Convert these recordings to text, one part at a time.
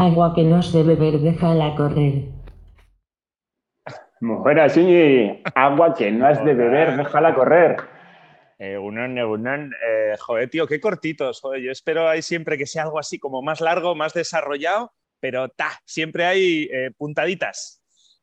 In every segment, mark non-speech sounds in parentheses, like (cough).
Agua que no has de beber, déjala correr. Mujer, Iñi. Agua que no has de beber, déjala correr. Eh, unan, unan, eh, joder, tío, qué cortitos. Joder, yo espero ahí siempre que sea algo así como más largo, más desarrollado, pero ta, siempre hay eh, puntaditas.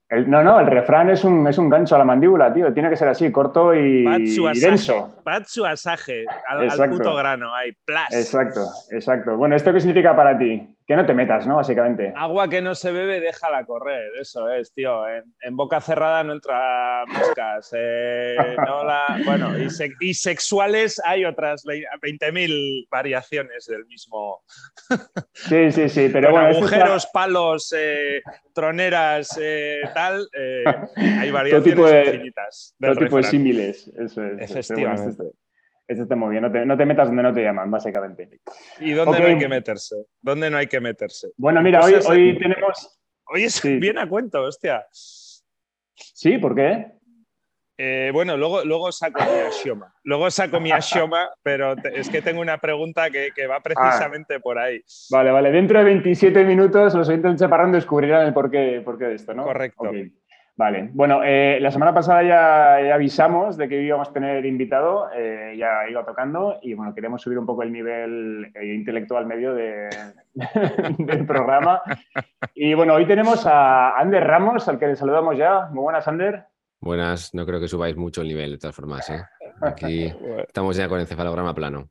El- no, no, el refrán es un, es un gancho a la mandíbula, tío. Tiene que ser así, corto y, y denso. patsu asaje, al, al puto grano, ahí, plas. Exacto, exacto. Bueno, ¿esto qué significa para ti? Que no te metas, ¿no? Básicamente. Agua que no se bebe, déjala correr. Eso es, tío. En, en boca cerrada no entra moscas. eh, (laughs) no la- bueno, y, se- y sexuales hay otras vei- 20.000 variaciones del mismo. Sí, sí, sí. (laughs) Pero bueno, está- agujeros, palos, eh, troneras, eh, tal. hay (laughs) variaciones tipo de- infinitas. todo tipo de símiles. Eso es. Efectivamente. Esto, esto está muy bien. No te, no te metas donde no te llaman, básicamente. ¿Y dónde no hay que meterse? ¿Dónde no hay que meterse? Bueno, mira, hoy, Cosas- hoy tenemos. Oye, Sí. viene a cuento, hostia. Sí, ¿por qué? Eh, bueno, luego, luego saco mi Ashioma. Luego saco mi Ashioma, (laughs) pero te- es que tengo una pregunta que, que va precisamente por ahí. Vale, vale. Dentro de 27 minutos los oyentes de Chaparrón descubrirán el porqué, porqué de esto, ¿no? Correcto. Vale. Bueno, eh, la semana pasada ya, ya avisamos de que íbamos a tener invitado, eh, ya iba tocando y bueno, queremos subir un poco el nivel eh, intelectual medio de- (laughs) del programa. Y bueno, hoy tenemos a Ander Ramos, al que le saludamos ya. Muy buenas, Ander. Buenas, no creo que subáis mucho el nivel de todas formas. ¿eh? Aquí (laughs) estamos ya con encefalograma plano.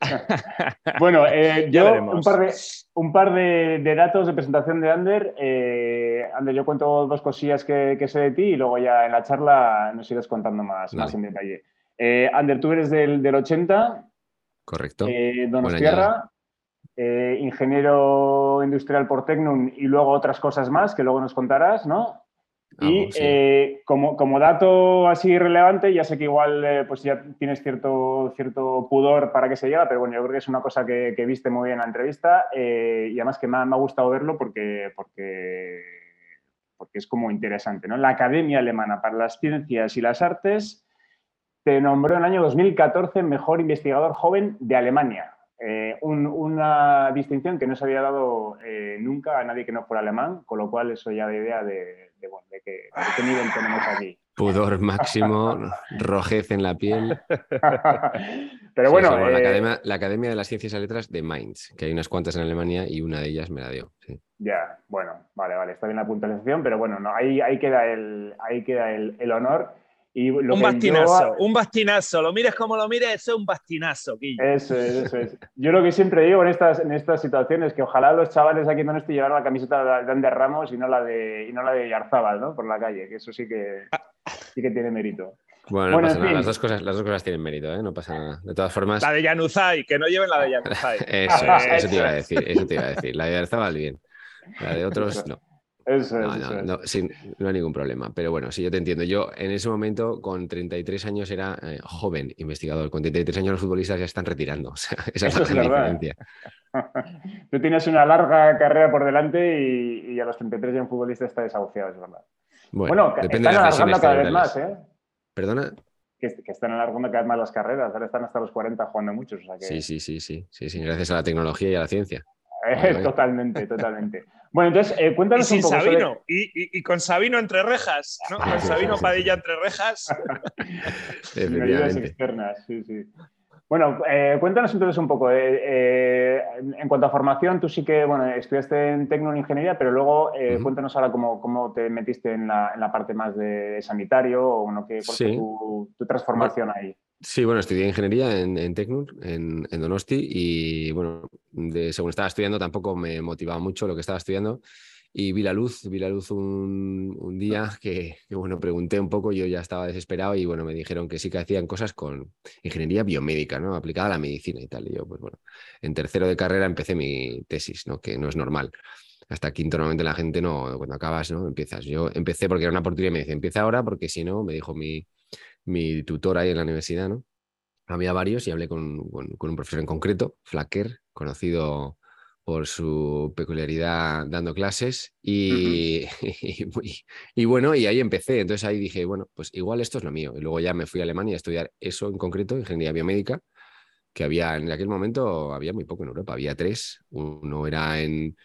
(laughs) Bueno, eh, yo un par, de, un par de, de datos de presentación de Ander. Eh, Ander, yo cuento dos cosillas que, que sé de ti y luego ya en la charla nos irás contando más, Vale. más en detalle. Eh, Ander, tú eres del, del 80, Correcto. Donostiarra, eh, ingeniero industrial por Tecnum y luego otras cosas más que luego nos contarás, ¿no? Y Algo, sí. eh, como, como dato así relevante, ya sé que igual eh, pues ya tienes cierto, cierto pudor para que se llega, pero bueno, yo creo que es una cosa que, que viste muy bien en la entrevista eh, y además que me ha, me ha gustado verlo porque, porque, porque es como interesante. ¿no? La Academia Alemana para las Ciencias y las Artes te nombró en el año 2014 mejor investigador joven de Alemania. Eh, un- una distinción que no se había dado eh, nunca a nadie que no fuera alemán, con lo cual eso ya da idea de, de, bueno, qué, de qué nivel tenemos aquí. Pudor (laughs) máximo, rojez en la piel. Pero bueno, sí, la, eh, Academia, la Academia de las Ciencias y Letras de Mainz, que hay unas cuantas en Alemania y una de ellas me la dio. sí. ya, bueno, vale, vale, está bien la puntualización, pero bueno, no, ahí, ahí queda, el, ahí queda el, el honor. Y lo Un que yo- bastinazo, un bastinazo. Lo mires como lo mires, eso es un bastinazo, Guillo. Eso es, eso es. Yo lo que siempre digo en estas, en estas situaciones que ojalá los chavales aquí en Donosti llevaran la camiseta de Ander Ramos y no la de, y no la de Yarzábal, ¿no? Por la calle, que eso sí que, sí que tiene mérito. Bueno, no Bueno, pasa nada. Las dos, cosas, las dos cosas tienen mérito, ¿eh? no pasa nada. De todas formas, La de Yanuzai, que no lleven la de (laughs) Yanuzai. eso, es, eso te iba a decir. Eso te iba a decir. La de Arzabal, bien. La de otros, no. Eso es, No, eso no, es. no, no hay ningún problema. Pero bueno, sí, yo te entiendo. Yo en ese momento, con 33 años, era eh, joven investigador. Con 33 años los futbolistas ya están retirando. (laughs) O sea, esa es la es verdad. diferencia. (laughs) Tú tienes una larga carrera por delante y, y a los 33 ya un futbolista está desahuciado, es verdad. Bueno, Bueno, depende están de alargando cada vez más. ¿eh? ¿Perdona? Que, que están alargando cada vez más las carreras. Ahora están hasta los 40 jugando muchos. O sea que... Sí, sí, sí, sí, sí, sí, gracias a la tecnología y a la ciencia. (laughs) Eh, totalmente, totalmente. Bueno, entonces, eh, Y cuéntanos sin un poco sobre- Sabino. Y, y- y con Sabino entre rejas, ¿no? Con Sí, Sabino. Padilla entre rejas. (laughs) Sin ayudas Efectivamente. externas, sí, sí. Bueno, eh, cuéntanos entonces un poco. eh, eh, en cuanto a formación, tú sí que bueno, estudiaste en Tecno en Ingeniería, pero luego eh, cuéntanos ahora cómo, cómo te metiste en la, en la parte más de sanitario o bueno, qué, cuál fue Sí. tu, tu transformación ahí. Sí, bueno, estudié ingeniería en, en Tecnun, en, en Donosti, y bueno, de, según estaba estudiando tampoco me motivaba mucho lo que estaba estudiando. Y vi la luz, vi la luz un, un día que, que, bueno, pregunté un poco, yo ya estaba desesperado y bueno, me dijeron que sí que hacían cosas con ingeniería biomédica, ¿no? Aplicada a la medicina y tal. Y yo, pues bueno, en tercero de carrera empecé mi tesis, ¿no? Que no es normal. Hasta quinto normalmente la gente no, cuando acabas, ¿no? Empiezas. Yo empecé porque era una oportunidad y me dice, empieza ahora porque si no, me dijo mi, mi tutor ahí en la universidad, ¿no? Había varios y hablé con, con- con un profesor en concreto, Flacker, conocido por su peculiaridad dando clases y, (laughs) y- y bueno, y ahí empecé. Entonces ahí dije, bueno, pues igual esto es lo mío. Y luego ya me fui a Alemania a estudiar eso en concreto, ingeniería biomédica, que había en aquel momento, había muy poco en Europa, había tres. Uno era en,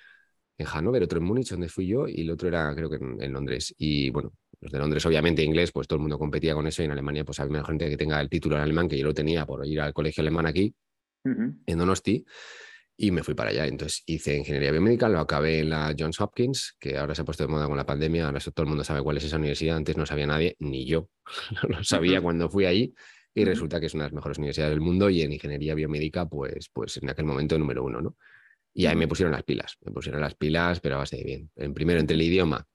en Hannover, otro en Múnich, donde fui yo, y el otro era, creo que en, Londres. Y bueno, los de Londres, obviamente, inglés, pues todo el mundo competía con eso, y en Alemania, pues había gente que tenga el título en alemán, que yo lo tenía por ir al colegio alemán aquí, en Donosti, y me fui para allá. Entonces hice ingeniería biomédica, lo acabé en la Johns Hopkins, que ahora se ha puesto de moda con la pandemia, ahora todo el mundo sabe cuál es esa universidad, antes no sabía nadie, ni yo, (laughs) no lo sabía cuando fui ahí y resulta que es una de las mejores universidades del mundo y en ingeniería biomédica, pues, pues en aquel momento número uno, ¿no? Y ahí me pusieron las pilas, me pusieron las pilas, pero a base de bien. En primero, entre el idioma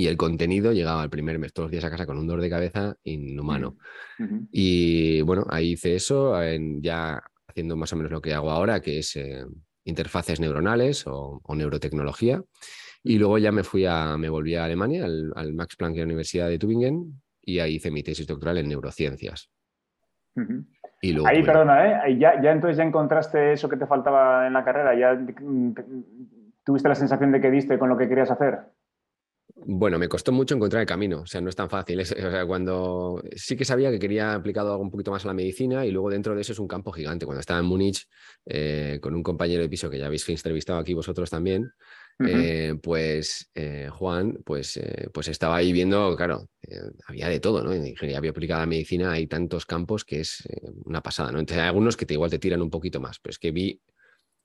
y el contenido, llegaba el primer mes todos los días a casa con un dolor de cabeza inhumano. Y bueno, ahí hice eso, ya haciendo más o menos lo que hago ahora, que es eh, interfaces neuronales o, neurotecnología. Y luego ya me fui a, me volví a Alemania, al, Max Planck Universidad de Tübingen, y ahí hice mi tesis doctoral en neurociencias. Ahí, perdona, ¿eh? ya, ya entonces ya encontraste eso que te faltaba en la carrera, ya mm, tuviste la sensación de que diste con lo que querías hacer. Bueno, me costó mucho encontrar el camino, o sea, no es tan fácil. (laughs) o sea, cuando sí que sabía que quería aplicado algo un poquito más a la medicina y luego dentro de eso es un campo gigante. Cuando estaba en Múnich eh, con un compañero de piso que ya habéis entrevistado aquí vosotros también, eh, pues eh, Juan, pues, eh, pues estaba ahí viendo, claro, había de todo, ¿no? En ingeniería bioaplicada a medicina hay tantos campos que es una pasada, ¿no? Entonces hay algunos que te, igual te tiran un poquito más, pero es que vi,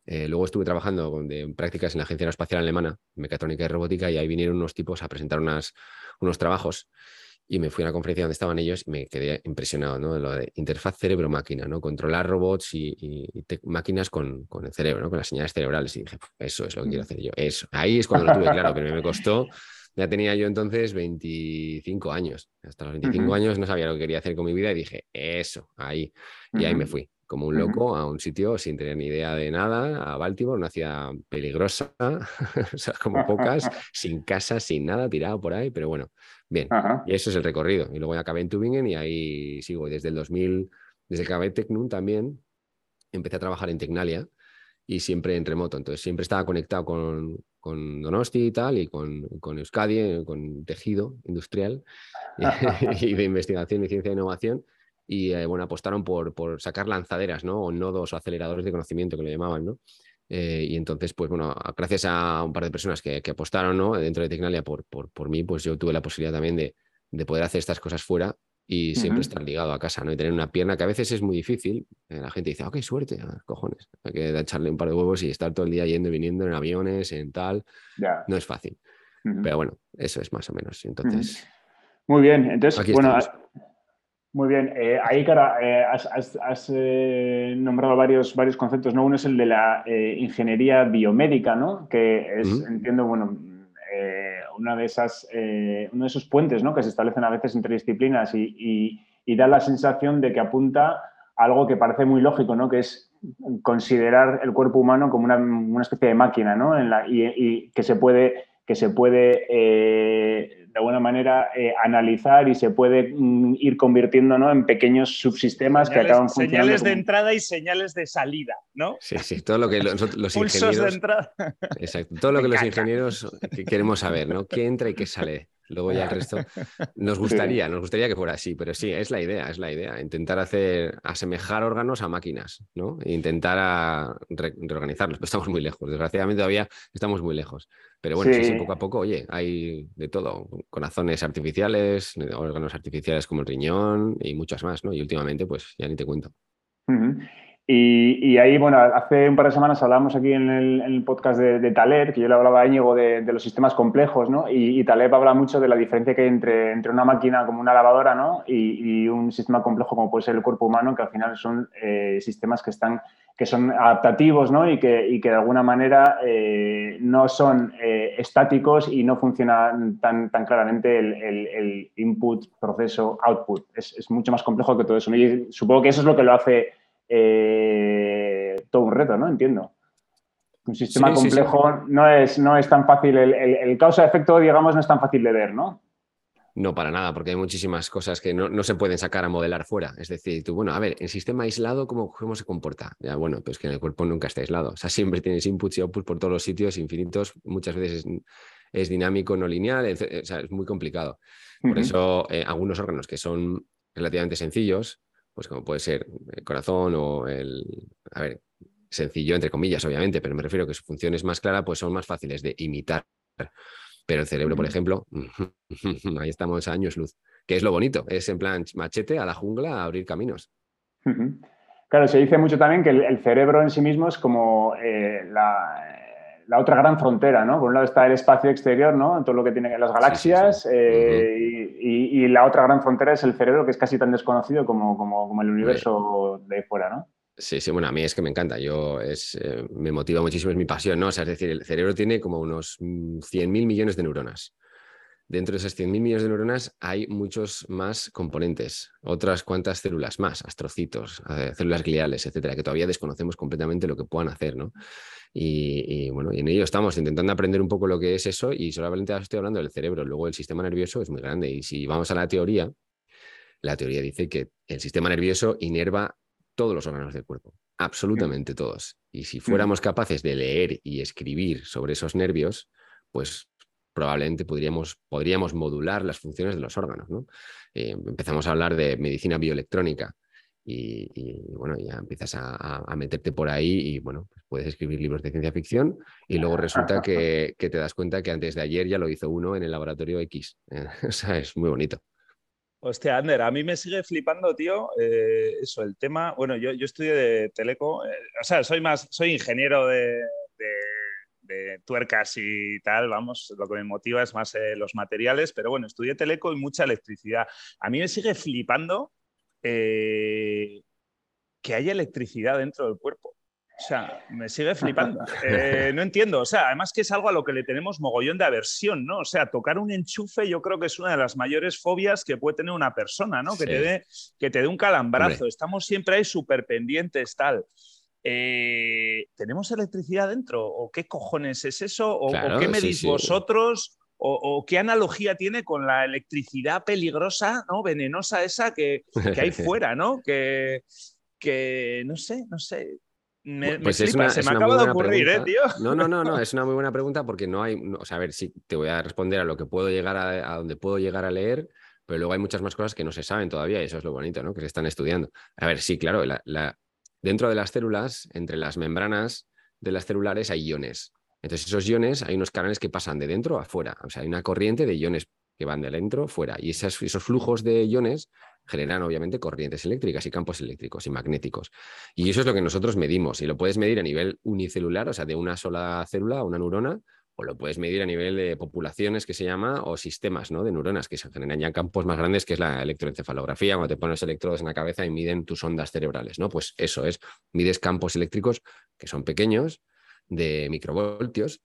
luego estuve trabajando en prácticas en la Agencia Aeroespacial Alemana, mecatrónica y robótica, y ahí vinieron unos tipos a presentar unas, unos trabajos y me fui a una conferencia donde estaban ellos y me quedé impresionado, ¿no? De lo de interfaz cerebro-máquina, ¿no? Controlar robots y, máquinas con, con, el cerebro, ¿no? Con las señales cerebrales. Y dije, eso es lo que quiero hacer yo. Eso. Ahí es cuando lo tuve claro, pero me costó. Ya tenía yo entonces 25 años. Hasta los 25 años no sabía lo que quería hacer con mi vida y dije, eso, ahí. Y ahí me fui como un loco a un sitio sin tener ni idea de nada, a Baltimore, una ciudad peligrosa, (laughs) o sea, como pocas, (laughs) sin casa, sin nada, tirado por ahí, pero bueno, bien. Y eso es el recorrido. Y luego ya acabé en Tübingen y ahí sigo. Y desde el 2000, desde que acabé Tecnun también, empecé a trabajar en Tecnalia y siempre en remoto. Entonces siempre estaba conectado con, con Donosti y tal, y con, con Euskadi, con tejido industrial (laughs) y de investigación y ciencia e innovación y eh, bueno, apostaron por, por, sacar lanzaderas, ¿no? O nodos o aceleradores de conocimiento que lo llamaban, ¿no? Eh, y entonces, pues bueno, gracias a un par de personas que, que apostaron ¿no? dentro de Tecnalia por, por, por, mí, pues yo tuve la posibilidad también de, de poder hacer estas cosas fuera y siempre estar ligado a casa, ¿no? Y tener una pierna que a veces es muy difícil. Eh, la gente dice, ok, suerte, ah, cojones. Hay que echarle un par de huevos y estar todo el día yendo y viniendo en aviones, en tal. No es fácil. Pero bueno, eso es más o menos. Entonces. Muy bien. Entonces, bueno, muy bien, eh, ahí, cara, eh, has, eh, nombrado varios, varios conceptos, ¿no? Uno es el de la ingeniería biomédica, ¿no? Que es, entiendo, bueno, una de esas, uno de esos puentes, ¿no? Que se establecen a veces entre disciplinas y, da la sensación de que apunta a algo que parece muy lógico, ¿no? Que es considerar el cuerpo humano como una, especie de máquina, ¿no? En la, y, que se puede, que se puede de alguna manera eh, analizar y se puede mm, ir convirtiendo en pequeños subsistemas que acaban funcionando. Señales de entrada y señales de salida, ¿no? Sí, sí, todo lo que los, ingenieros. de entrada. Exacto, todo lo (laughs) que los ingenieros queremos saber, ¿no? ¿Qué entra y qué sale? Luego ya el resto. (laughs) Nos gustaría, nos gustaría que fuera así, pero sí, es la idea, es la idea. Intentar hacer, asemejar órganos a máquinas, ¿no? E intentar a reorganizarlos. Pero estamos muy lejos. Desgraciadamente todavía estamos muy lejos. Pero bueno, sí. poco a poco, oye, hay de todo. Corazones artificiales, órganos artificiales como el riñón y muchas más, ¿no? Y últimamente, pues ya ni te cuento. Y, ahí, bueno, hace un par de semanas hablábamos aquí en el, podcast de, de, que yo le hablaba a Íñigo de, los sistemas complejos, ¿no? Y, Taleb habla mucho de la diferencia que hay entre, entre una máquina como una lavadora, ¿no? Y, un sistema complejo como puede ser el cuerpo humano, que al final son eh, sistemas que están que son adaptativos ¿no? y, que, que de alguna manera eh, no son eh, estáticos y no funciona tan, tan claramente el, input, proceso, output. Es, mucho más complejo que todo eso. Y supongo que eso es lo que lo hace eh, todo un reto, ¿no? Entiendo. Un sistema complejo No, es, no es tan fácil, el, el causa-efecto, digamos, no es tan fácil de ver, ¿no? No, para nada, porque hay muchísimas cosas que no, se pueden sacar a modelar fuera. Es decir, tú, bueno, a ver, el sistema aislado, ¿cómo, cómo se comporta? Ya, bueno, pues que en el cuerpo nunca está aislado. O sea, siempre tienes inputs y outputs por todos los sitios infinitos. Muchas veces es, dinámico, no lineal, o sea, es muy complicado. Por eso, eh, algunos órganos que son relativamente sencillos, pues como puede ser el corazón o el. A ver, sencillo, entre comillas, obviamente, pero me refiero a que su función es más clara, pues son más fáciles de imitar. Pero el cerebro, por ejemplo, (laughs) ahí estamos a años luz. Que es lo bonito, es en plan machete a la jungla a abrir caminos. Claro, se dice mucho también que el, cerebro en sí mismo es como eh, la, la, otra gran frontera, ¿no? Por un lado está el espacio exterior, ¿no? Todo lo que tienen las galaxias eh, y, la otra gran frontera es el cerebro, que es casi tan desconocido como, como, el universo de fuera, ¿no? Sí, sí, bueno, a mí es que me encanta, yo es, eh, me motiva muchísimo, es mi pasión, ¿no? O sea, es decir, el cerebro tiene como unos 100.000 mm, millones de neuronas. Dentro de esas 100.000 millones de neuronas hay muchos más componentes, otras cuantas células más, astrocitos, eh, células gliales, etcétera, que todavía desconocemos completamente lo que puedan hacer, ¿no? Y, bueno, y en ello estamos intentando aprender un poco lo que es eso y solamente estoy hablando del cerebro, luego el sistema nervioso es muy grande y si vamos a la teoría, la teoría dice que el sistema nervioso inerva todos los órganos del cuerpo, absolutamente todos. Y si fuéramos capaces de leer y escribir sobre esos nervios, pues probablemente podríamos, podríamos modular las funciones de los órganos. ¿no? Eh, empezamos a hablar de medicina bioelectrónica y, bueno, ya empiezas a, meterte por ahí y bueno, pues puedes escribir libros de ciencia ficción y luego resulta que, te das cuenta que antes de ayer ya lo hizo uno en el laboratorio X. (laughs) o sea, es muy bonito. Hostia, Ander, a mí me sigue flipando, tío, eh, eso, el tema, bueno, yo, yo estudio de teleco, eh, o sea, soy más, soy ingeniero de, tuercas y tal, vamos, lo que me motiva es más eh, los materiales, pero bueno, estudié teleco y mucha electricidad. A mí me sigue flipando que haya electricidad dentro del cuerpo. O sea, me sigue flipando. (laughs) Eh, no entiendo. O sea, además que es algo a lo que le tenemos mogollón de aversión, ¿no? O sea, tocar un enchufe yo creo que es una de las mayores fobias que puede tener una persona, ¿no? Que, te, dé, que te dé un calambrazo. Estamos siempre ahí súper pendientes, tal. Eh, ¿Tenemos electricidad dentro? ¿O qué cojones es eso? ¿O, qué medís vosotros? O, qué analogía tiene con la electricidad peligrosa, ¿no? venenosa esa que, que hay (laughs) fuera, ¿no? Que, que no sé, no sé. Me, pues se me acaba de ocurrir, ¿eh, tío? No, no, no, no, (laughs) es una muy buena pregunta porque no hay, o sea, a ver, sí, te voy a responder a lo que puedo llegar a, a donde puedo llegar a leer, pero luego hay muchas más cosas que no se saben todavía y eso es lo bonito, ¿no? Que se están estudiando. A ver, sí, claro, la, dentro de las células, entre las membranas de las celulares hay iones. Entonces, esos iones, hay unos canales que pasan de dentro a afuera. O sea, hay una corriente de iones que van de dentro fuera. Y esos, esos flujos de iones generan obviamente corrientes eléctricas y campos eléctricos y magnéticos. Y eso es lo que nosotros medimos. Y lo puedes medir a nivel unicelular, o sea, de una sola célula, una neurona, o lo puedes medir a nivel de populaciones, que se llama, o sistemas ¿no? de neuronas, que se generan ya campos más grandes, que es la electroencefalografía, cuando te pones electrodos en la cabeza y miden tus ondas cerebrales. ¿no? Pues eso es, mides campos eléctricos que son pequeños, de microvoltios.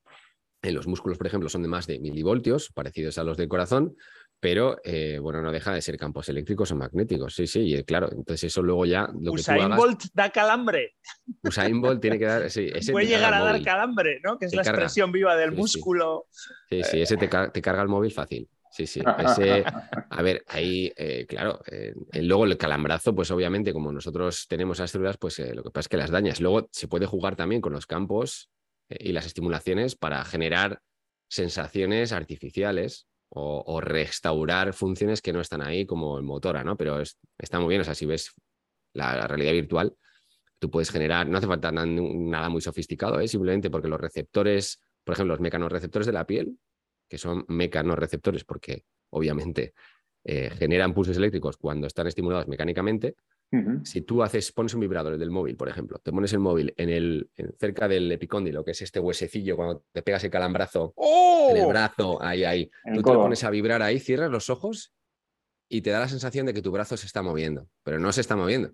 En los músculos, por ejemplo, son de más de milivoltios, parecidos a los del corazón, pero eh, bueno, no deja de ser campos eléctricos o magnéticos, sí, sí, y claro, entonces eso luego ya... Lo Usain Bolt da calambre. Usain Bolt tiene que dar... Sí, (laughs) Puede llegar a dar calambre, ¿no? Que es la expresión viva del músculo. Sí, sí, ese te, carga el móvil fácil. Sí, sí. Ese, a ver, ahí, eh, claro, eh, luego el calambrazo, pues obviamente como nosotros tenemos las células, pues lo que pasa es que las dañas. Luego se puede jugar también con los campos y las estimulaciones para generar sensaciones artificiales o, restaurar funciones que no están ahí como en motora, ¿no? Pero está muy bien, o sea, si ves la, realidad virtual, tú puedes generar, no hace falta nada, muy sofisticado, ¿eh? simplemente porque los receptores, por ejemplo, los mecanorreceptores de la piel, que son mecanorreceptores porque obviamente eh, generan pulsos eléctricos cuando están estimulados mecánicamente, si tú haces, pones un vibrador del móvil, por ejemplo, te pones el móvil en el, cerca del epicóndilo, que es este huesecillo cuando te pegas el calambrazo en el ¡Oh! brazo, ahí, ahí. tú te lo pones a vibrar ahí, cierras los ojos y te da la sensación de que tu brazo se está moviendo, pero no se está moviendo.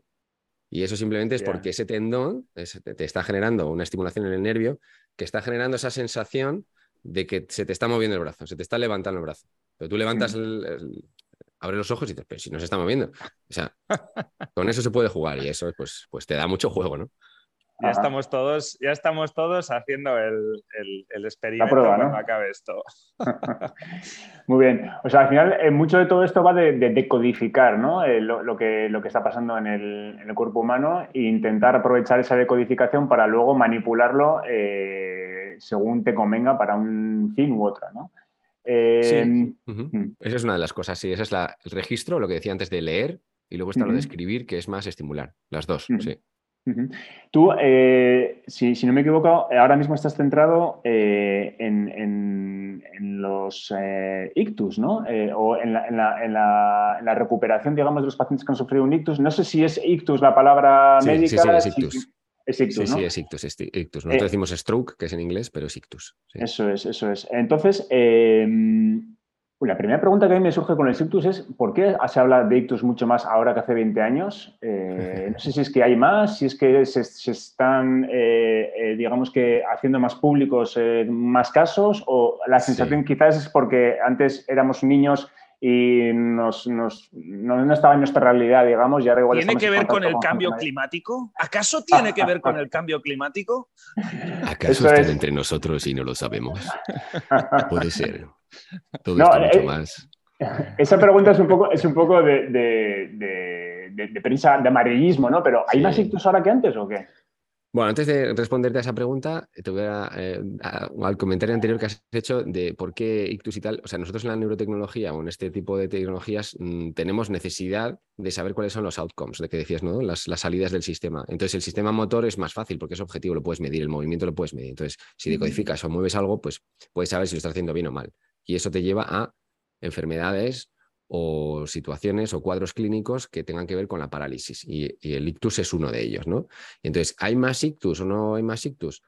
Y eso simplemente es porque ese tendón te está generando una estimulación en el nervio que está generando esa sensación de que se te está moviendo el brazo, se te está levantando el brazo. Pero tú levantas el, abre los ojos y dices, pero si no se está moviendo. O sea, con eso se puede jugar y eso pues, pues te da mucho juego, ¿no? Ya estamos todos, ya estamos todos haciendo el, el, experimento cuando acabe esto. (laughs) Muy bien. O sea, al final, eh, mucho de todo esto va de, decodificar ¿no? Eh, lo, que, lo que está pasando en el, cuerpo humano e intentar aprovechar esa decodificación para luego manipularlo eh, según te convenga para un fin u otra, ¿no? Em, mm. Esa es una de las cosas, sí. Ese es el registro, lo que decía antes de leer, y luego está lo de escribir, que es más estimular. Las dos, sí. Tú, eh, si, si no me equivoco, ahora mismo estás centrado eh, en, en- en los eh, ictus, ¿no? Eh, o en la, en la- en la- en la recuperación, digamos, de los pacientes que han sufrido un ictus. No sé si es ictus la palabra Sí, sí, médica. sí, es si- ictus. Es ictus, Sí, ¿no? sí, es ictus, es ictus. Nosotros Eh, decimos stroke, que es en inglés, pero es ictus. sí. Eso es, eso es. Entonces, eh, la primera pregunta que a mí me surge con el ictus es ¿por qué se habla de ictus mucho más ahora que hace 20 años? Eh, no sé si es que hay más, si es que se, se están, eh, digamos que, haciendo más públicos más casos o la Sí. sensación quizás es porque antes éramos niños y nos, nos- no, no estaba en nuestra realidad, digamos, y ahora igual ¿Tiene que ver con el cambio climático? ¿Acaso tiene que ver con el cambio climático? ¿Acaso Eso están es. entre nosotros y no lo sabemos? (laughs) Puede ser. Todo No, esto mucho eh, más. Esa pregunta es un poco, es un poco de, de, de, de- de prensa, de amarillismo, ¿no? Pero ¿hay Sí. más ictus ahora que antes o qué? Bueno, antes de responderte a esa pregunta, te voy a, eh, a- al comentario anterior que has hecho de por qué ictus y tal. O sea, nosotros en la neurotecnología o en este tipo de tecnologías mm, tenemos necesidad de saber cuáles son los outcomes, de que decías, ¿no? Las, las salidas del sistema. Entonces, el sistema motor es más fácil porque es objetivo, lo puedes medir, el movimiento lo puedes medir. Entonces, si decodificas o mueves algo, pues puedes saber si lo estás haciendo bien o mal. Y eso te lleva a enfermedades o situaciones o cuadros clínicos que tengan que ver con la parálisis. Y, el ictus es uno de ellos, ¿no? Entonces, ¿hay más ictus o no hay más ictus?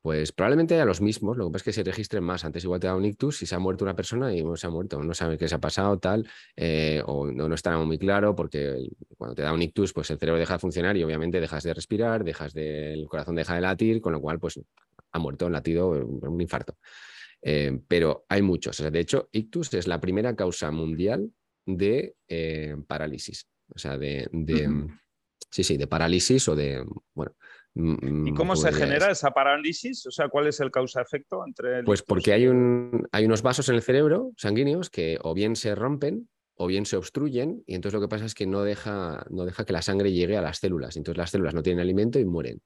Pues probablemente a los mismos, lo que pasa es que se registren más. Antes igual te da un ictus y se ha muerto una persona y no se ha muerto, no sabe qué se ha pasado, tal, eh, o no, no está muy claro porque cuando te da un ictus, pues el cerebro deja de funcionar y obviamente dejas de respirar, dejas de, el corazón deja de latir, con lo cual pues ha muerto, un latido, un infarto. Eh, pero hay muchos. O sea, de hecho, ictus es la primera causa mundial de eh, parálisis. O sea, de, de sí, sí, de parálisis o de, bueno. mm, ¿Y cómo mm, se pues, genera esa parálisis? O sea, ¿cuál es el causa-efecto entre el Pues ictus porque hay, un, hay unos vasos en el cerebro sanguíneos que o bien se rompen o bien se obstruyen y entonces lo que pasa es que no deja, no deja que la sangre llegue a las células. Entonces las células no tienen alimento y mueren.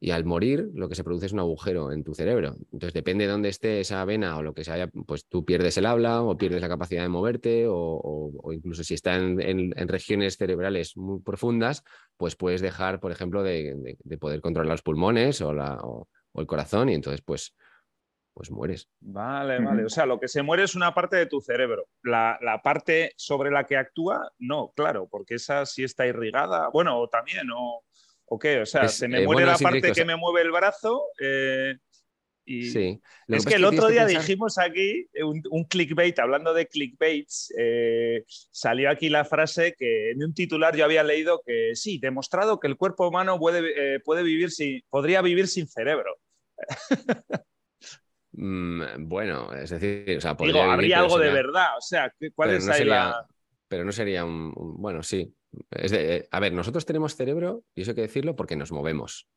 Y al morir lo que se produce es un agujero en tu cerebro. Entonces depende de dónde esté esa vena o lo que sea, pues tú pierdes el habla o pierdes la capacidad de moverte o, o- o incluso si está en, en- en regiones cerebrales muy profundas, pues puedes dejar, por ejemplo, de, de- de poder controlar los pulmones o, la, o- o el corazón y entonces pues, pues mueres. Vale, vale. O sea, lo que se muere es una parte de tu cerebro. La, la parte sobre la que actúa, no, claro, porque esa sí está irrigada. Bueno, o también, o, o qué. O sea, Es, se me eh, muere bueno, la parte Rico, o que sea- me mueve el brazo. eh, y Sí. Es que el otro día pensar- dijimos aquí eh, un, un clickbait, hablando de clickbaits, eh, salió aquí la frase que en un titular yo había leído que sí, demostrado que el cuerpo humano puede, puede vivir sin, podría vivir sin cerebro. Mm, bueno, es decir, o sea, Digo, podría vivir, habría algo de verdad. O sea, ¿qué- ¿cuál pero es no ahí sería, la...? pero no sería un, un- bueno, sí. Es de- eh, a ver, nosotros tenemos cerebro, y eso hay que decirlo, porque nos movemos.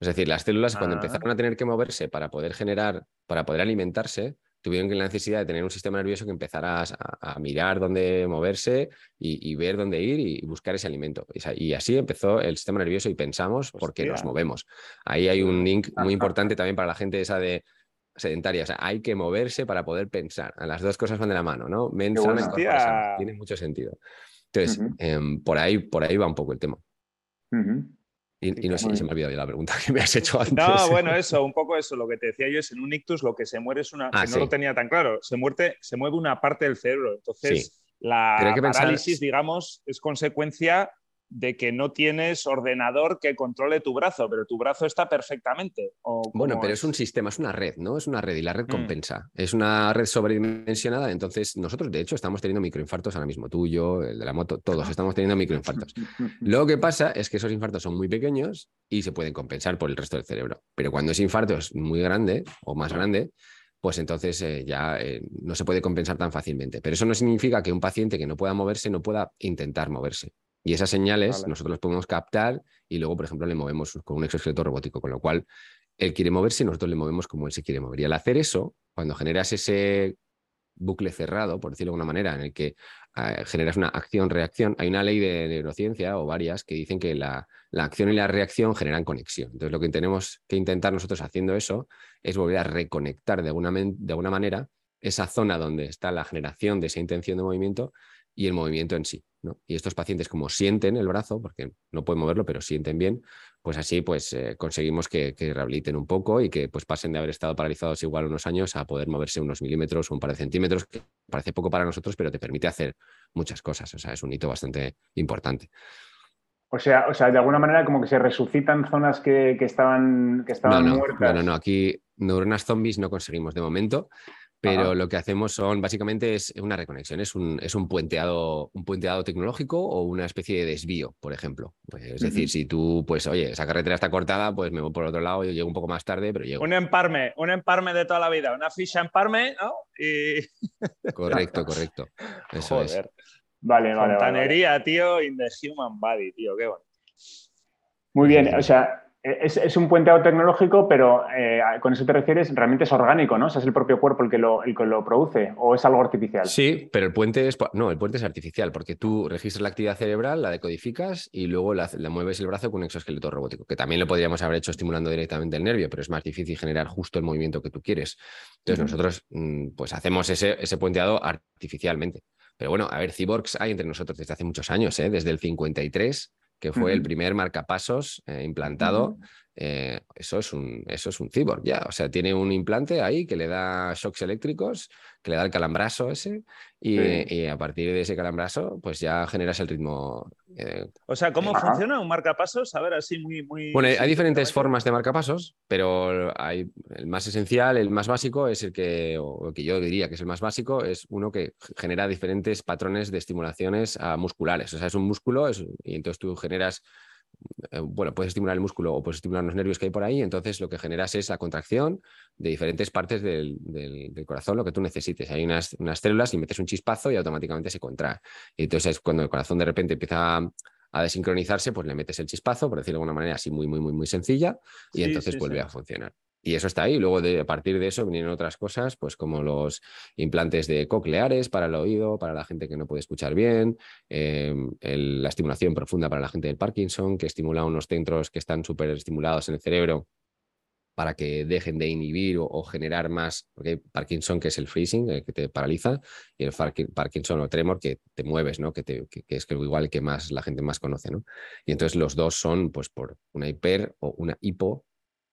Es decir, las células cuando Ah. empezaron a tener que moverse para poder generar, para poder alimentarse, tuvieron la necesidad de tener un sistema nervioso que empezara a, a mirar dónde moverse y, y ver dónde ir y, buscar ese alimento. Y, así empezó el sistema nervioso y pensamos porque nos Hostia. movemos. Ahí hay un link muy (laughs) importante también para la gente esa de sedentaria. O sea, hay que moverse para poder pensar. Las dos cosas van de la mano, ¿no? Mente sana y. Hostia. Tiene mucho sentido. Entonces, em, por, ahí, por ahí va un poco el tema. Y, y no sé, se me ha olvidado ya la pregunta (laughs) que me has hecho antes. No, bueno, eso, un poco eso. Lo que te decía yo es en un ictus lo que se muere es una. Ah, que no sí. lo tenía tan claro. Se, muerte, se mueve una parte del cerebro. Entonces, Sí. la que pensar- parálisis, digamos, es consecuencia de que no tienes ordenador que controle tu brazo, pero tu brazo está perfectamente. ¿o Bueno, pero es un sistema, es una red, ¿no? Es una red y la red Mm. compensa. Es una red sobredimensionada, entonces nosotros de hecho estamos teniendo microinfartos ahora mismo, tú, yo, el de la moto, todos estamos teniendo microinfartos. (laughs) Lo que pasa es que esos infartos son muy pequeños y se pueden compensar por el resto del cerebro. Pero cuando ese infarto es muy grande o más grande, pues entonces eh, ya eh, no se puede compensar tan fácilmente. Pero eso no significa que un paciente que no pueda moverse no pueda intentar moverse. Y esas señales Vale. nosotros las podemos captar y luego, por ejemplo, le movemos con un exoesqueleto robótico, con lo cual él quiere moverse y nosotros le movemos como él se quiere mover. Y al hacer eso, cuando generas ese bucle cerrado, por decirlo de alguna manera, en el que eh, generas una acción-reacción, hay una ley de neurociencia o varias que dicen que la, la acción y la reacción generan conexión. Entonces, lo que tenemos que intentar nosotros haciendo eso es volver a reconectar de alguna, de alguna manera esa zona donde está la generación de esa intención de movimiento y el movimiento en sí. ¿No? Y estos pacientes, como sienten el brazo, porque no pueden moverlo, pero sienten bien, pues así pues eh, conseguimos que, que, rehabiliten un poco y que pues pasen de haber estado paralizados igual unos años a poder moverse unos milímetros o un par de centímetros, que parece poco para nosotros, pero te permite hacer muchas cosas. O sea, es un hito bastante importante. O sea, o sea, de alguna manera como que se resucitan zonas que, que estaban, que estaban no, no, muertas. No, no, no, aquí neuronas zombies no conseguimos de momento, pero Ajá. lo que hacemos son básicamente es una reconexión, es un, es un puenteado, un puenteado tecnológico o una especie de desvío, por ejemplo. Pues, es decir, uh -huh. si tú, pues, oye, esa carretera está cortada, pues me voy por otro lado, yo llego un poco más tarde, pero llego. Un emparme, un emparme de toda la vida, una ficha emparme, ¿no? Y... (laughs) Correcto, correcto. Eso Joder. es. Vale, vale. Fontanería, vale. tío, in the human body, tío, qué bueno. Muy bien, o sea, es, es, un puenteado tecnológico, pero eh, con eso te refieres, realmente es orgánico, ¿no? O sea, es el propio cuerpo el que, lo, el que lo produce, o es algo artificial. Sí, pero el puente es. No, el puente es artificial, porque tú registras la actividad cerebral, la decodificas y luego la, la mueves el brazo con un exoesqueleto robótico, que también lo podríamos haber hecho estimulando directamente el nervio, pero es más difícil generar justo el movimiento que tú quieres. Entonces, uh -huh. nosotros mm, pues hacemos ese, ese puenteado artificialmente. Pero bueno, a ver, cyborgs hay entre nosotros desde hace muchos años, ¿eh? desde el 53 que fue uh -huh. el primer marcapasos eh, implantado. Uh -huh. Eh, eso, es un, eso es un cyborg ya. O sea, tiene un implante ahí que le da shocks eléctricos, que le da el calambrazo ese, y, sí. y a partir de ese calambrazo, pues ya generas el ritmo. Eh, o sea, ¿cómo funciona un marcapasos? A ver, así muy. muy bueno, hay diferentes formas de marcapasos, pero hay el más esencial, el más básico, es el que, o que yo diría que es el más básico, es uno que genera diferentes patrones de estimulaciones musculares. O sea, es un músculo es, y entonces tú generas bueno, puedes estimular el músculo o puedes estimular los nervios que hay por ahí, entonces lo que generas es la contracción de diferentes partes del, del, del corazón, lo que tú necesites. Hay unas, unas, células y metes un chispazo y automáticamente se contrae. Y entonces es cuando el corazón de repente empieza a, a, desincronizarse, pues le metes el chispazo, por decirlo de alguna manera así muy, muy, muy, muy sencilla, y sí, entonces sí, vuelve sí. a funcionar. Y eso está ahí. Luego, de, a partir de eso, vinieron otras cosas, pues como los implantes de cocleares para el oído, para la gente que no puede escuchar bien, el, la estimulación profunda para la gente del Parkinson, que estimula unos centros que están súper estimulados en el cerebro para que dejen de inhibir o, generar más, Parkinson que es el freezing, el que te paraliza, y el Parkinson o tremor que te mueves, ¿no? que, te, que, es igual que más la gente más conoce. ¿no? Y entonces los dos son pues por una hiper o una hipo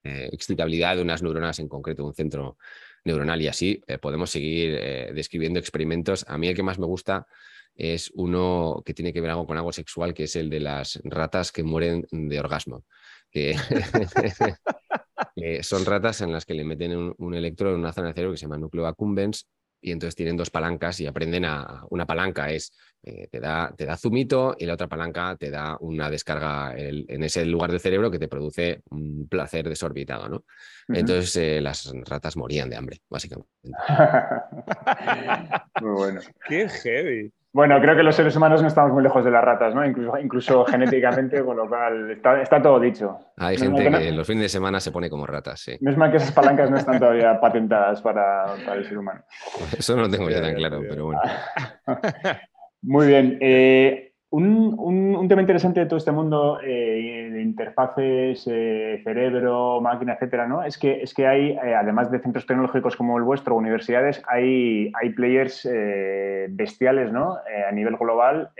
eh, de unas neuronas en concreto, un centro neuronal y así eh, podemos seguir eh, describiendo experimentos. A mí el que más me gusta es uno que tiene que ver algo con algo sexual, que es el de las ratas que mueren de orgasmo. Que (laughs) son ratas en las que le meten un, un en una zona del cerebro que se llama núcleo accumbens y entonces tienen dos palancas y aprenden a... Una palanca es, eh, te, da, te da zumito y la otra palanca te da una descarga el, en ese lugar del cerebro que te produce un placer desorbitado, ¿no? Uh -huh. Entonces eh, las ratas morían de hambre, básicamente. (laughs) Muy bueno. Qué heavy. Bueno, creo que los seres humanos no estamos muy lejos de las ratas, ¿no? Incluso, incluso (laughs) genéticamente, con lo cual está, está todo dicho. Hay gente que, no, que los fines de semana se pone como ratas, sí. No es mal que esas palancas no están todavía (laughs) patentadas para, para el ser humano. Eso no lo tengo yo tan claro, pero bueno. (laughs) Muy bien. Eh, un, un, un, tema interesante de todo este mundo eh, de interfaces, eh, cerebro, máquina, etcétera, ¿no? Es que, es que hay, eh, además de centros tecnológicos como el vuestro, universidades, hay, hay players bestiales, ¿no? A nivel global,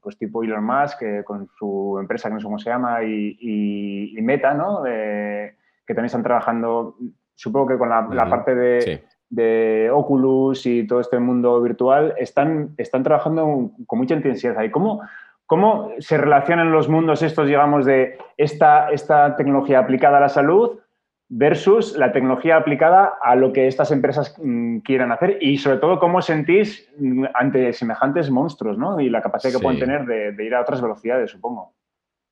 pues tipo Elon Musk, con su empresa que no sé cómo se llama, y, y, y Meta, ¿no? que también están trabajando, supongo que con la, la parte de. Sí de Oculus y todo este mundo virtual están, están trabajando con mucha intensidad. ¿Y cómo, cómo se relacionan los mundos estos, digamos, de esta, esta tecnología aplicada a la salud versus la tecnología aplicada a lo que estas empresas mm, quieran hacer? Y sobre todo, ¿cómo sentís mm, ante semejantes monstruos ¿no? y la capacidad que sí. pueden tener de, de, ir a otras velocidades, supongo?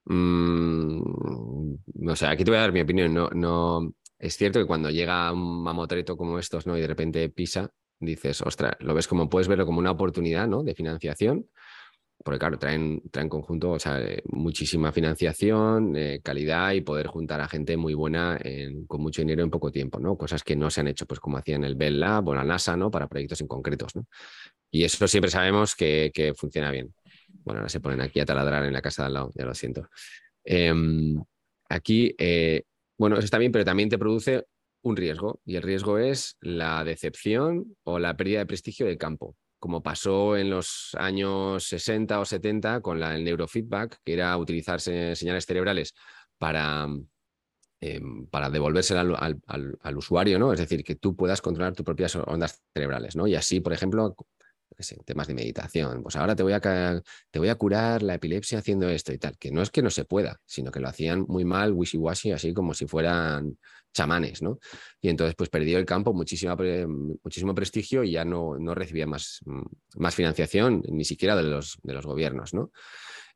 Mm, o sea, aquí te voy a dar mi opinión. No, no, es cierto que cuando llega un mamotreto como estos, ¿no? Y de repente pisa, dices, ostras, lo ves como, puedes verlo como una oportunidad, ¿no? De financiación, porque claro, traen, traen conjunto, o sea, eh, muchísima financiación, eh, calidad y poder juntar a gente muy buena en, con mucho dinero en poco tiempo, ¿no? Cosas que no se han hecho, pues como hacían el Bell Lab o la NASA, ¿no? Para proyectos en concretos, ¿no? Y eso siempre sabemos que, que funciona bien. Bueno, ahora se ponen aquí a taladrar en la casa de al lado, ya lo siento. Eh, aquí, eh, bueno, eso está bien, pero también te produce un riesgo y el riesgo es la decepción o la pérdida de prestigio del campo como pasó en los años 60 o 70 con la, el neurofeedback, que era utilizar señales cerebrales para, em, para al, al, usuario, ¿no? Es decir, que tú puedas controlar tus propias ondas cerebrales, ¿no? Y así, por ejemplo, temas de meditación, pues ahora te voy, a, te voy a curar la epilepsia haciendo esto y tal, que no es que no se pueda, sino que lo hacían muy mal, wishy-washy, así como si fueran chamanes, ¿no? Y entonces pues perdió el campo muchísimo prestigio y ya no, no recibía más, más financiación, ni siquiera de los, de los gobiernos, ¿no?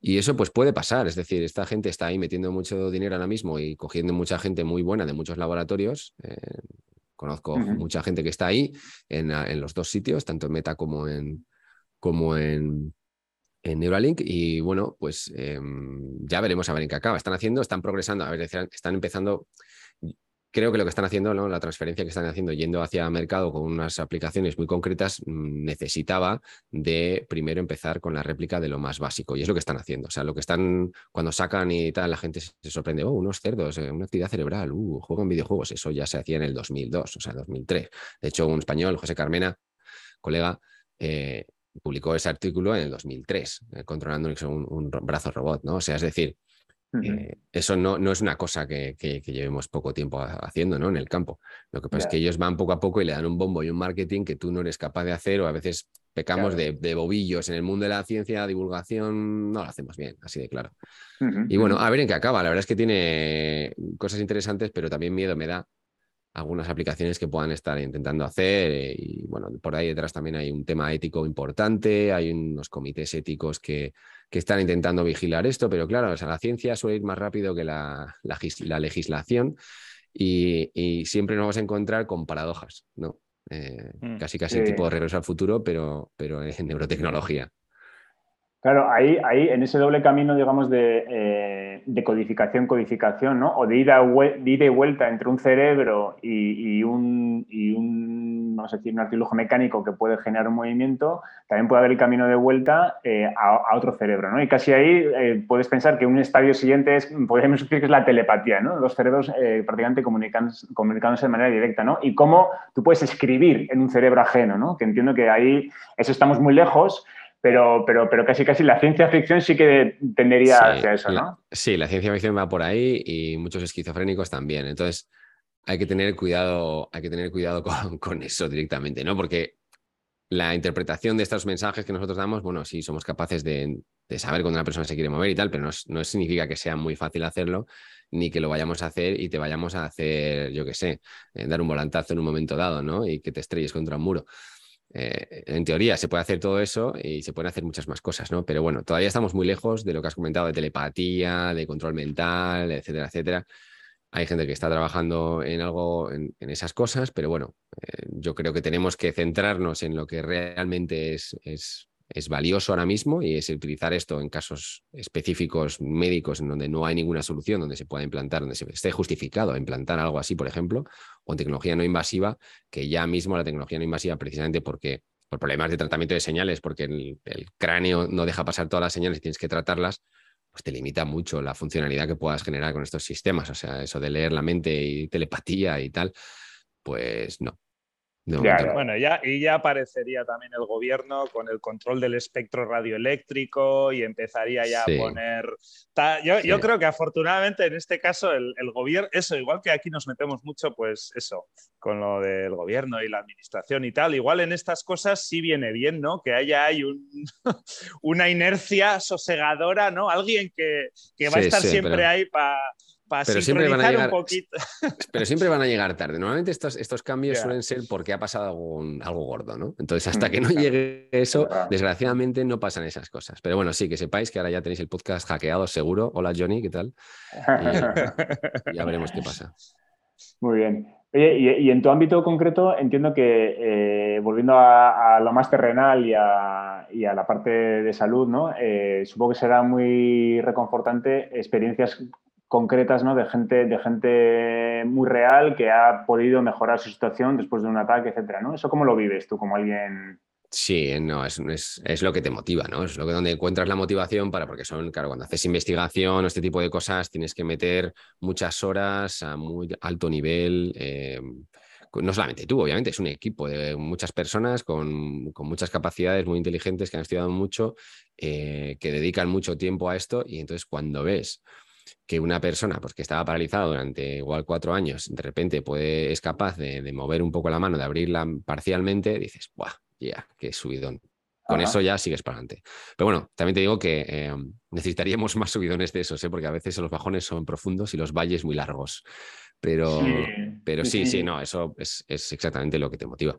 Y eso pues puede pasar, es decir, esta gente está ahí metiendo mucho dinero ahora mismo y cogiendo mucha gente muy buena de muchos laboratorios. Eh, conozco mucha gente que está ahí en, en, los dos sitios, tanto en Meta como en, como en, en Neuralink y bueno, pues em, ya veremos a ver en qué acaba. Están haciendo, están progresando, a ver, están empezando creo que lo que están haciendo, la transferencia que están haciendo yendo hacia mercado con unas aplicaciones muy concretas, mm, necesitaba de primero empezar con la réplica de lo más básico. Y es lo que están haciendo. O sea, lo que están, cuando sacan y tal, la gente se sorprende, oh, unos cerdos, eh, una actividad cerebral, uh, juegan videojuegos. Eso ya se hacía en el 2002, o sea, 2003. De hecho, un español, José Carmena, colega, eh, publicó ese artículo en el 2003, eh, controlando un, un, brazo robot, ¿no? O sea, es decir, eh, eso no, no, es una cosa que, que, llevemos poco tiempo haciendo ¿no? en el campo. Lo que pasa es que ellos van poco a poco y le dan un bombo y un marketing que tú no eres capaz de hacer o a veces pecamos de, bobillos. En el mundo de la ciencia, divulgación, no lo hacemos bien, así de claro. y bueno, a ver en qué acaba. La verdad es que tiene cosas interesantes, pero también miedo me da algunas aplicaciones que puedan estar intentando hacer. Eh, y bueno, por ahí detrás también hay un tema ético importante, hay unos comités éticos que, que están intentando vigilar esto, pero claro, o sea, la ciencia suele ir más rápido que la, la, legislación y, siempre nos vamos a encontrar con paradojas, ¿no? Eh, mm. Casi casi tipo de regreso al futuro, pero, pero en neurotecnología. Claro, ahí, ahí en ese doble camino, digamos, de, eh, codificación, codificación, ¿no? O de ida, y vuelta entre un cerebro y, un, y un, vamos a decir, un artilugio mecánico que puede generar un movimiento, también puede haber el camino de vuelta eh, a, otro cerebro, ¿no? Y casi ahí eh, puedes pensar que un estadio siguiente es, podríamos decir que es la telepatía, ¿no? Los cerebros prácticamente comunicándose, comunicándose de manera directa, ¿no? Y cómo tú puedes escribir en un cerebro ajeno, ¿no? Que entiendo que ahí, eso estamos muy lejos, pero, pero, pero casi casi la ciencia ficción sí que tendería hacia eso, ¿no? sí, la ciencia ficción va por ahí y muchos esquizofrénicos también. Entonces, hay que tener cuidado, hay que tener cuidado (laughs) con, eso directamente, ¿no? Porque la interpretación de estos mensajes que nosotros damos, bueno, sí, somos capaces de, saber cuando una persona se quiere mover y tal, pero no, no, significa que sea muy fácil hacerlo, ni que lo vayamos a hacer y te vayamos a hacer, yo qué sé, eh, dar un volantazo en un momento dado, ¿no? Y que te estrelles contra un muro. Eh, en teoría se puede hacer todo eso y se pueden hacer muchas más cosas, ¿no? Pero bueno, todavía estamos muy lejos de lo que has comentado de telepatía, de control mental, etcétera, etcétera. Hay gente que está trabajando en algo, en, esas cosas, pero bueno, eh, yo creo que tenemos que centrarnos en lo que realmente es, es es valioso ahora mismo y es utilizar esto en casos específicos médicos en donde no hay ninguna solución, donde se pueda implantar, donde se esté justificado implantar algo así, por ejemplo, o en tecnología no invasiva, que ya mismo la tecnología no invasiva, precisamente porque por problemas de tratamiento de señales, porque el, cráneo no deja pasar todas las señales y tienes que tratarlas, pues te limita mucho la funcionalidad que puedas generar con estos sistemas. O sea, eso de leer la mente y telepatía y tal, pues no, bueno, ya, y ya aparecería también el gobierno con el control del espectro radioeléctrico y empezaría ya a poner... Yo, creo que afortunadamente en este caso el, gobierno, eso, igual que aquí nos metemos mucho, pues eso, con lo del gobierno y la administración y tal, igual en estas cosas sí viene bien, ¿no? Que haya hay (laughs) una inercia sosegadora, ¿no? Alguien que, va a estar siempre. ahí para pero siempre van a llegar, (laughs) Pero siempre van a llegar tarde. Normalmente estos, estos cambios suelen ser porque ha pasado algo, algo gordo, ¿no? Entonces, hasta mm, que no llegue eso, desgraciadamente no pasan esas cosas. Pero bueno, sí, que sepáis que ahora ya tenéis el podcast hackeado seguro. Hola Johnny, ¿qué tal? (laughs) Y ya veremos qué pasa. Muy bien. Oye, y, en tu ámbito concreto, entiendo que, eh, volviendo a, lo más terrenal y a, la parte de salud, ¿no? Eh, supongo que será muy reconfortante experiencias concretas ¿no? de, gente, de gente muy real que ha podido mejorar su situación después de un ataque, etcétera, ¿no? ¿Eso cómo lo vives tú como alguien Sí, no, es, es, lo que te motiva, ¿no? Es lo que donde encuentras la motivación para, porque son, claro, cuando haces investigación o este tipo de cosas, tienes que meter muchas horas a muy alto nivel, eh, no solamente tú, obviamente, es un equipo de muchas personas con, con muchas capacidades muy inteligentes que han estudiado mucho, eh, que dedican mucho tiempo a esto y entonces cuando ves que una persona pues, que estaba paralizada durante igual cuatro años, de repente puede, es capaz de, de mover un poco la mano, de abrirla parcialmente, dices, ¡buah! Ya, qué subidón. Con eso ya sigues para adelante. Pero bueno, también te digo que eh, necesitaríamos más subidones de esos, ¿eh? porque a veces los bajones son profundos y los valles muy largos. Pero sí, pero sí, sí, no, eso es, es, exactamente lo que te motiva.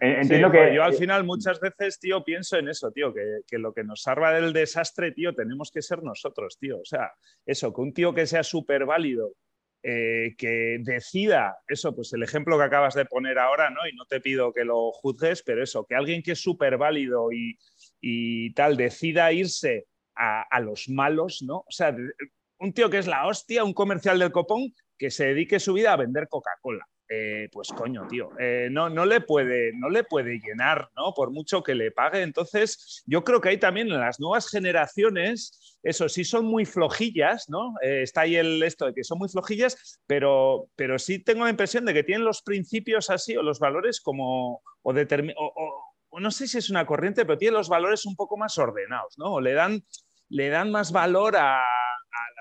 Entiendo que yo al final muchas veces, tío, pienso en eso, tío, que, que, lo que nos salva del desastre, tío, tenemos que ser nosotros, tío. O sea, eso, que un tío que sea súper válido, eh, que decida eso, pues el ejemplo que acabas de poner ahora, ¿no? Y no te pido que lo juzgues, pero eso, que alguien que es súper válido y, y, tal decida irse a, a, los malos, ¿no? O sea, un tío que es la hostia, un comercial del copón, que se dedique su vida a vender Coca-Cola. Eh, pues coño, tío, eh, no, no, le puede, no le puede llenar, ¿no? Por mucho que le pague. Entonces, yo creo que hay también en las nuevas generaciones, eso sí son muy flojillas, ¿no? Eh, está ahí el esto de que son muy flojillas, pero, pero sí tengo la impresión de que tienen los principios así o los valores como, o, o, no sé si es una corriente, pero tienen los valores un poco más ordenados, ¿no? O le dan, le dan más valor a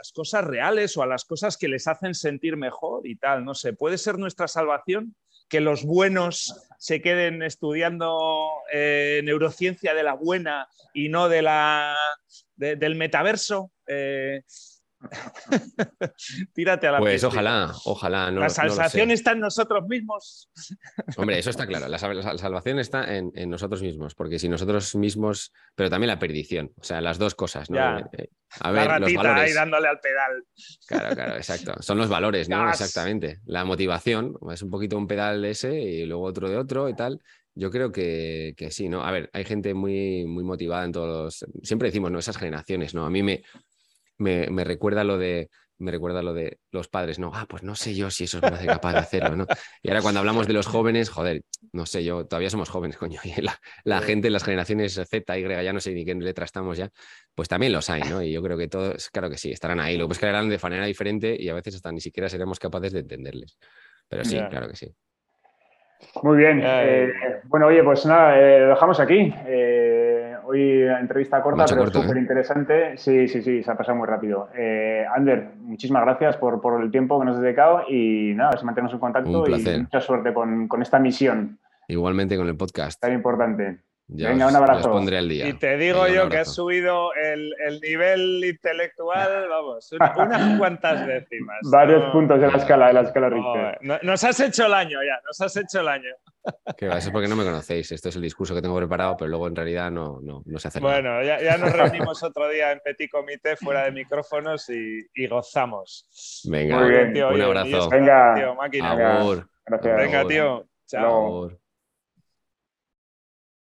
las cosas reales o a las cosas que les hacen sentir mejor y tal. No sé, puede ser nuestra salvación que los buenos se queden estudiando eh, neurociencia de la buena y no de la, de, del metaverso. Eh, (laughs) Tírate a la Pues ojalá, ojalá. No, la salvación no está en nosotros mismos. (laughs) Hombre, eso está claro. La, la salvación está en, en, nosotros mismos, porque si nosotros mismos, pero también la perdición, o sea, las dos cosas, ¿no? Ya. Eh, a ver, la los valores. ahí dándole al pedal. Claro, claro, exacto. Son los valores, ¿no? (laughs) Gas. Exactamente. La motivación es un poquito un pedal de ese y luego otro de otro y tal. Yo creo que, que sí, ¿no? A ver, hay gente muy, muy motivada en todos los... Siempre decimos, ¿no? Esas generaciones, ¿no? A mí me, me, me, recuerda lo de me recuerda lo de los padres, no, ah, pues no sé yo si eso me hace capaz de hacerlo, ¿no? Y ahora cuando hablamos de los jóvenes, joder, no sé yo, todavía somos jóvenes, coño, y la, la sí. gente, las generaciones Z, Y, ya no sé ni qué letra estamos ya, pues también los hay, ¿no? Y yo creo que todos, claro que sí, estarán ahí, lo que harán de manera diferente y a veces hasta ni siquiera seremos capaces de entenderles, pero sí, yeah. claro que sí. Muy bien. Eh, bueno, oye, pues nada, eh, lo dejamos aquí. Eh, hoy entrevista corta, pero corto, súper interesante. Sí, sí, sí, se ha pasado muy rápido. Eh, Ander, muchísimas gracias por, por, el tiempo que nos has dedicado y nada, a ver si mantenemos en contacto y mucha suerte con, con, esta misión. Igualmente con el podcast. Tan importante. Ya Venga, os, un abrazo. Os pondré al día. Y te digo Venga, yo que has subido el, el, nivel intelectual, (laughs) vamos, unas cuantas décimas. Varios ¿no? puntos de la escala, de la escala Richter. No, nos has hecho el año ya, nos has hecho el año. (laughs) Que va, eso es porque no me conocéis. Esto es el discurso que tengo preparado, pero luego en realidad no, no, no se hace bueno, nada. Ya, ya, nos (laughs) reunimos otro día en Petit Comité fuera de micrófonos y, y gozamos. Venga, Muy bien. Tío, un oye, abrazo. Venga, tío, máquina. Venga, tío. Chao.